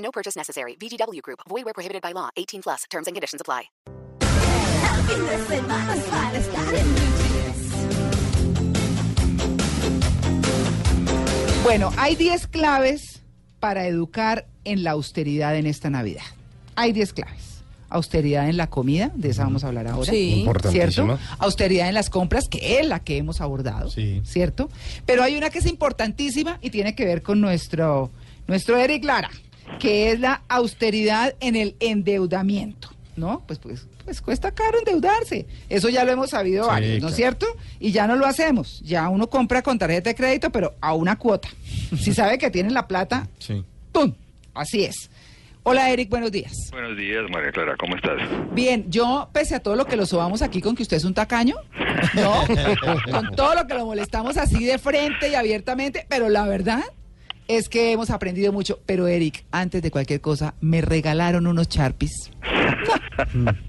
No purchase necessary. VGW Group. Void where prohibited by law. 18 plus. Terms and conditions apply. Bueno, hay 10 claves para educar en la austeridad en esta Navidad. Hay 10 claves. Austeridad en la comida, de esa vamos a hablar ahora. Sí. ¿Cierto? Austeridad en las compras, que es la que hemos abordado. Sí. ¿Cierto? Pero hay una que es importantísima y tiene que ver con nuestro, nuestro Eric Lara, que es la austeridad en el endeudamiento. ¿No? Pues, pues, pues cuesta caro endeudarse. Eso ya lo hemos sabido Sí, varios, ¿no es claro. cierto? Y ya no lo hacemos. Ya uno compra con tarjeta de crédito, pero a una cuota. Si sabe que tiene la plata, Sí. ¡pum! Así es. Hola Eric, buenos días. Buenos días, María Clara, ¿cómo estás? Bien, yo, pese a todo lo que lo sobamos aquí con que usted es un tacaño, no, con todo lo que lo molestamos así de frente y abiertamente, pero la verdad es que hemos aprendido mucho. Pero Eric, antes de cualquier cosa, me regalaron unos charpis. No.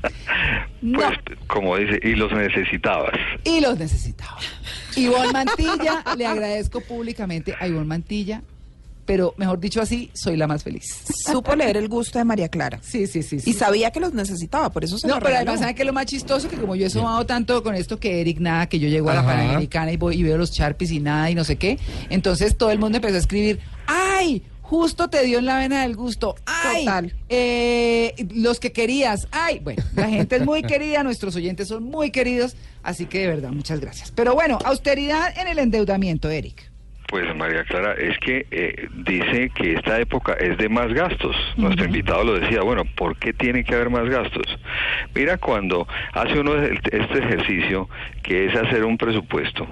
No. Pues, como dice, y los necesitabas. Y los necesitaba. Ivonne Mantilla, le agradezco públicamente a Ivonne Mantilla, pero mejor dicho así, soy la más feliz. Supo leer el gusto de María Clara. Sí, sí, sí. sí. Y sabía que los necesitaba, por eso se No, pero regaló. además, ¿saben qué es lo más chistoso? Que como yo he sumado tanto con esto que Eric nada, que yo llego a la Ajá. Panamericana y, voy, y veo los Sharpies y nada y no sé qué, entonces todo el mundo empezó a escribir, ¡ay! Justo te dio en la vena del gusto. ¡Ay! Total. eh, los que querías. ¡Ay! Bueno, la gente es muy querida, nuestros oyentes son muy queridos, así que de verdad, muchas gracias. Pero bueno, austeridad en el endeudamiento, Eric. Pues María Clara, es que eh, dice que esta época es de más gastos. Nuestro invitado lo decía, bueno, ¿por qué tiene que haber más gastos? Mira, cuando hace uno este ejercicio, que es hacer un presupuesto,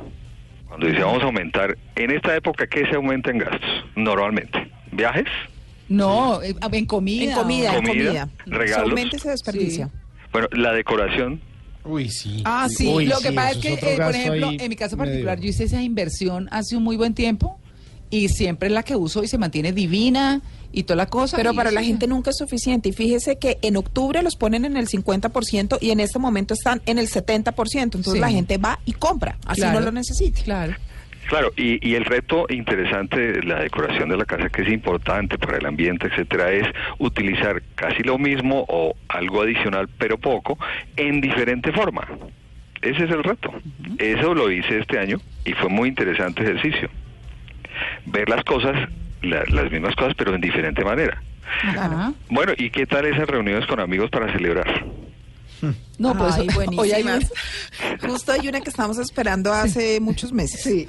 cuando dice vamos a aumentar, en esta época, ¿qué se aumenta en gastos? Normalmente, ¿viajes? No, eh, en comida. En comida, en Comida, comida. regalos. Se aumenta y se desperdicia. Sí. Bueno, la decoración, Uy, sí. Ah, sí, Uy, lo sí, que pasa es que, eh, por ejemplo, en mi caso medio. particular, yo hice esa inversión hace un muy buen tiempo y siempre es la que uso y se mantiene divina y toda la cosa. Pero para la gente nunca es suficiente. Y fíjese que en octubre los ponen en el 50% y en este momento están en el 70%. Entonces Sí. la gente va y compra, así Claro. no lo necesite. Claro. Claro, y, y el reto interesante de la decoración de la casa, que es importante para el ambiente, etcétera, es utilizar casi lo mismo o algo adicional, pero poco, en diferente forma. Ese es el reto. Eso lo hice este año y fue muy interesante ejercicio. Ver las cosas, la- las mismas cosas, pero en diferente manera. Ajá. Bueno, ¿y qué tal esas reuniones con amigos para celebrar? No, pues Ay, hoy hay buenísimas. un- Justo hay una que estamos esperando hace muchos meses. Sí.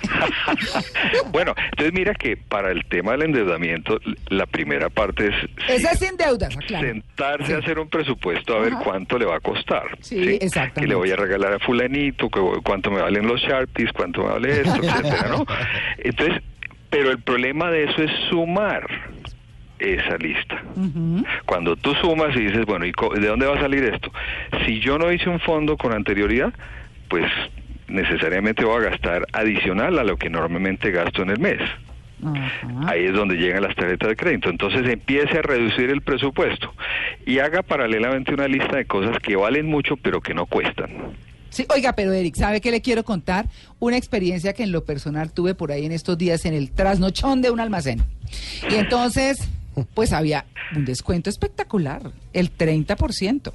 bueno, entonces mira que para el tema del endeudamiento, la primera parte es... Esa es sin deudas, claro. sentarse a hacer un presupuesto a ver cuánto le va a costar. Sí, exactamente. Que le voy a regalar a fulanito, que- cuánto me valen los Sharpies, cuánto me vale esto, etcétera, ¿no? Entonces, pero el problema de eso es sumar esa lista. Cuando tú sumas y dices, bueno, ¿y de dónde va a salir esto? Si yo no hice un fondo con anterioridad, pues necesariamente voy a gastar adicional a lo que normalmente gasto en el mes. Ahí es donde llegan las tarjetas de crédito. Entonces empiece a reducir el presupuesto y haga paralelamente una lista de cosas que valen mucho pero que no cuestan. Sí, oiga, pero Eric, ¿sabe qué le quiero contar? Una experiencia que en lo personal tuve por ahí en estos días en el trasnochón de un almacén. Y entonces, pues había un descuento espectacular, el 30%.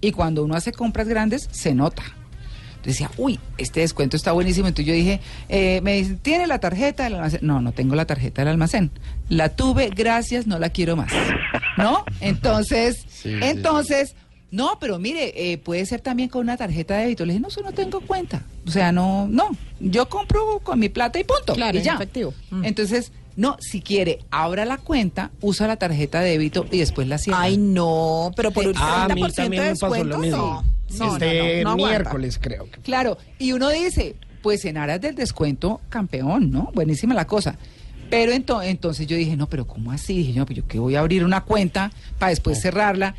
Y cuando uno hace compras grandes, se nota. Decía, uy, este descuento está buenísimo. Entonces yo dije, eh, me dicen, ¿tiene la tarjeta del almacén? No, no tengo la tarjeta del almacén. La tuve, gracias, no la quiero más. ¿No? Entonces, Sí, sí, entonces, no, pero mire, eh, puede ser también con una tarjeta de débito. Le dije, no, eso no tengo cuenta. O sea, no, no. Yo compro con mi plata y punto. Claro, y ya. efectivo. Mm. Entonces, no, si quiere, abra la cuenta, usa la tarjeta de débito y después la cierra. Ay, no, pero por un 30% Ah, a mí de también me pasó descuento, lo mismo. no. No, no, este no, no aguanta. miércoles, creo que. Claro, y uno dice, pues en aras del descuento, campeón, ¿no? Buenísima la cosa. Pero ento- entonces yo dije, no, pero ¿cómo así? Dije, no, pues yo que voy a abrir una cuenta para después cerrarla.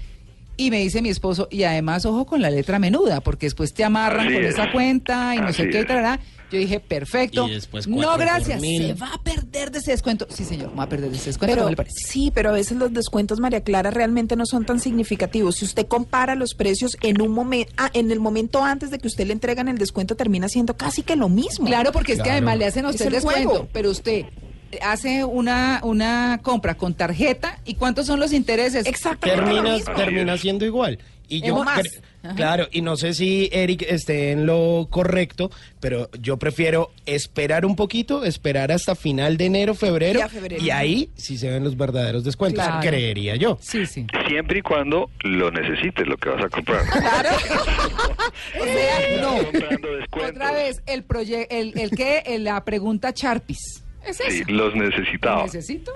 Y me dice mi esposo, y además, ojo con la letra menuda, porque después te amarran Así con es. esa cuenta y no sé qué, tarará. Yo dije, perfecto. Y después no, gracias. Se va a perder de ese descuento. Sí, señor, va a perder de ese descuento. Pero, ¿no le parece? sí, pero a veces los descuentos, María Clara, realmente no son tan significativos. Si usted compara los precios en un momento, en el momento antes de que usted le entregan el descuento, termina siendo casi que lo mismo. Claro, porque es que además le hacen a Es usted el descuento, juego. pero usted hace una, una compra con tarjeta y ¿cuántos son los intereses? Exactamente. lo termina, mismo. termina siendo igual. Y yo claro, y no sé si Eric esté en lo correcto, pero yo prefiero esperar un poquito, esperar hasta final de enero, febrero, y ahí sí se ven los verdaderos descuentos, Claro. creería yo. Sí, sí. Siempre y cuando lo necesites, lo que vas a comprar. Claro. O sea, no. Otra vez, el el, el que, el- la pregunta Charpis. Es Sí, eso. los ¿Lo necesitaba. necesito?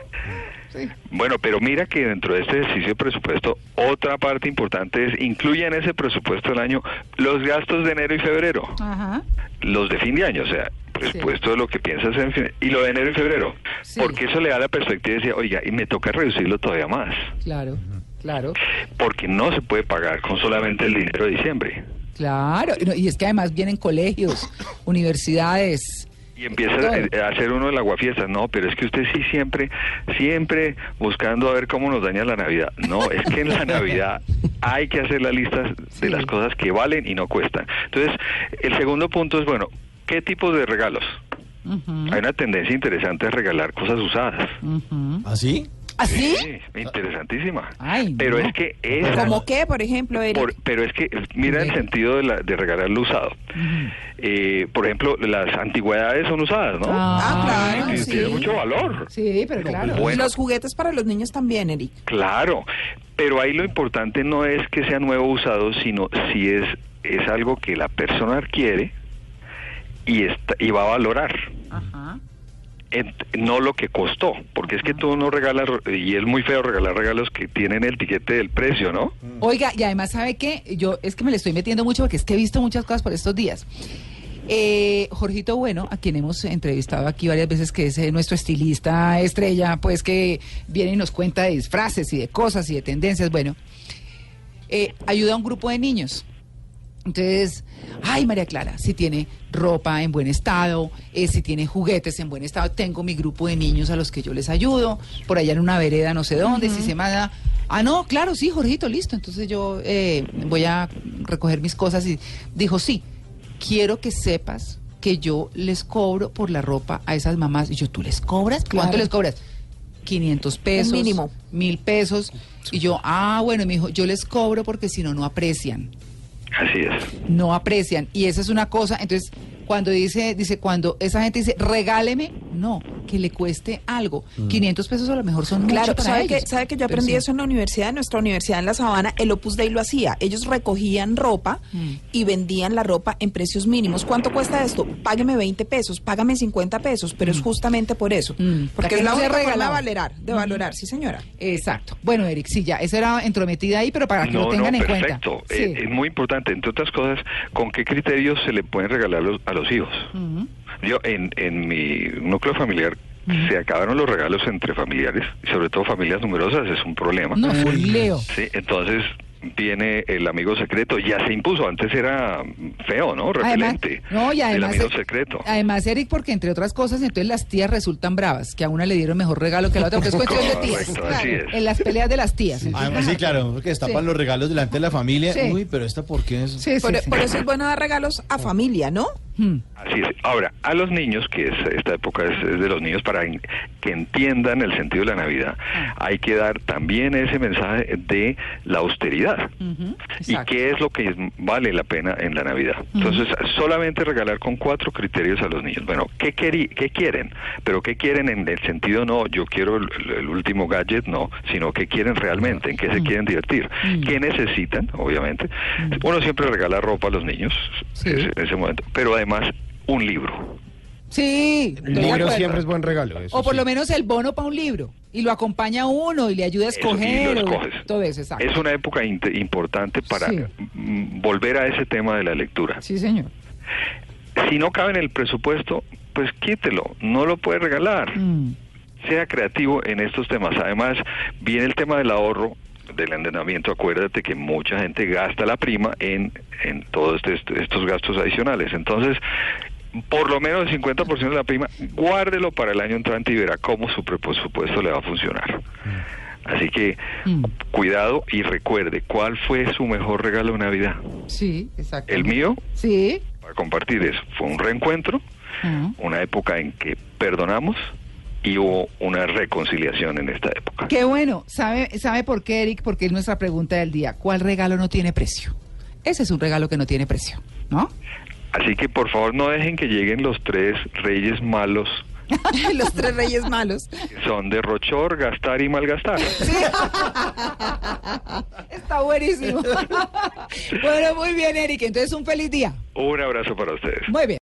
Sí. Bueno, pero mira que dentro de este ejercicio de presupuesto, otra parte importante es incluye en ese presupuesto del año los gastos de enero y febrero, Ajá. los de fin de año, o sea, presupuesto de lo que piensas en fin, y lo de enero y febrero, Sí. porque eso le da la perspectiva de decir, oiga, y me toca reducirlo todavía más, Claro, claro, porque no se puede pagar con solamente el dinero de diciembre. claro. Y es que además vienen colegios, universidades. Y empieza Todo. a a hacer uno el aguafiestas. No, pero es que usted sí siempre, siempre buscando a ver cómo nos daña la Navidad. No, es que en la Navidad hay que hacer la lista de Sí. las cosas que valen y no cuestan. Entonces, el segundo punto es, bueno, ¿qué tipos de regalos? Hay una tendencia interesante a regalar cosas usadas. ujú. ¿Ah, sí? ¿Así? Sí, interesantísima. Ay, pero no. es que esa- ¿Cómo qué, por ejemplo, Eric? por- pero es que mira el sentido de, la, de regalar lo usado. Eh, por ejemplo, las antigüedades son usadas, ¿no? Ah, claro, Tiene- sí. Tiene mucho valor. Sí, pero claro. Bueno. Los juguetes para los niños también, Eric. Claro, pero ahí lo importante no es que sea nuevo o usado, sino si es, es algo que la persona quiere y, está, y va a valorar. Ajá. No lo que costó, porque es que tú no regalas, y es muy feo regalar regalos que tienen el tiquete del precio, ¿no? Oiga, y además, ¿sabe qué? Yo es que me le estoy metiendo mucho porque es que he visto muchas cosas por estos días. Eh, Jorgito Bueno, a quien hemos entrevistado aquí varias veces, que es eh, nuestro estilista estrella, pues que viene y nos cuenta de disfraces y de cosas y de tendencias. Bueno, eh, ayuda a un grupo de niños. Entonces, ay María Clara, si tiene ropa en buen estado, eh, si tiene juguetes en buen estado, tengo mi grupo de niños a los que yo les ayudo, por allá en una vereda no sé dónde, si se manda, ah no, claro, sí, Jorgito, listo, entonces yo eh, voy a recoger mis cosas y dijo, sí, quiero que sepas que yo les cobro por la ropa a esas mamás. Y yo, ¿tú les cobras? ¿Cuánto Claro. les cobras? 500 pesos. mínimo. Mil pesos. Y yo, ah, bueno, y me dijo, yo les cobro porque si no, no aprecian Así es. no aprecian. Y esa es una cosa, entonces, cuando dice, dice, cuando esa gente dice, regáleme, no, que le cueste algo. 500 pesos a lo mejor son Claro, mucho para ¿sabe ellos. que, ¿sabe que yo aprendí sí. eso en la universidad, en nuestra universidad en La Sabana? El Opus Dei lo hacía. Ellos recogían ropa Mm. y vendían la ropa en precios mínimos. ¿Cuánto cuesta esto? Págame 20 pesos, págame 50 pesos, pero es justamente por eso. Mm. Porque que es la única forma de valorar, de valorar, sí señora. Exacto. Bueno, Eric, sí, ya, esa era entrometida ahí, pero para que lo tengan en perfecto. cuenta. Eh, Sí. es muy importante, entre otras cosas, con qué criterios se le pueden regalar los- a los hijos. Yo, en, en mi núcleo familiar, se acabaron los regalos entre familiares, y sobre todo familias numerosas, es un problema. No, fue un Leo. Sí, entonces viene el amigo secreto, ya se impuso, antes era feo, ¿no? Además, Repelente. no, y el además, amigo eh, secreto. además, Eric, porque entre otras cosas, entonces las tías resultan bravas, que a una le dieron mejor regalo que a la otra, porque es cuestión de tías. Correcto, así es. En las peleas de las tías. Además, sí, claro, que destapan Sí. los regalos delante de la familia. Sí. Uy, pero esta, ¿por qué es? Sí, sí, Por, sí. por eso es bueno dar regalos a familia, ¿no? Hmm. Así es. Ahora, a los niños, que es, esta época es, es de los niños, para en- que entiendan el sentido de la Navidad, Ah. hay que dar también ese mensaje de la austeridad. ¿Y qué es lo que vale la pena en la Navidad? Entonces, solamente regalar con cuatro criterios a los niños. Bueno, ¿qué, qué quieren? Pero ¿qué quieren en el sentido no, yo quiero el, el último gadget, no, sino qué quieren realmente, en qué se quieren divertir, qué necesitan, obviamente. Uno siempre regala ropa a los niños Sí. ese- en ese momento, pero además un libro. Sí, El libro acuerdo. siempre es buen regalo. eso O por sí. lo menos el bono para un libro. Y lo acompaña a uno y le ayuda a Eso, y escoger. todo eso, exacto. Es una época importante para Sí. mm, volver a ese tema de la lectura. Sí, señor. Si no cabe en el presupuesto, pues quítelo, no lo puede regalar. Mm. sea creativo en estos temas. Además, viene el tema del ahorro del endeudamiento, acuérdate que mucha gente gasta la prima en, en todos este- estos gastos adicionales. Entonces, por lo menos el 50% de la prima, guárdelo para el año entrante y verá cómo su presupuesto le va a funcionar. Así que Mm. cuidado y recuerde, ¿cuál fue su mejor regalo de Navidad? Sí, exacto. El mío, Sí. para compartir eso, fue un reencuentro, Ah. una época en que perdonamos y hubo una reconciliación en esta época. Qué bueno. ¿Sabe, ¿Sabe por qué, Eric? Porque es nuestra pregunta del día. ¿Cuál regalo no tiene precio? Ese es un regalo que no tiene precio, ¿no? Así que por favor no dejen que lleguen los tres reyes malos Los tres reyes malos. son derrochor, gastar y malgastar. Está buenísimo. bueno, muy bien, Eric. Entonces, un feliz día. Un abrazo para ustedes. Muy bien.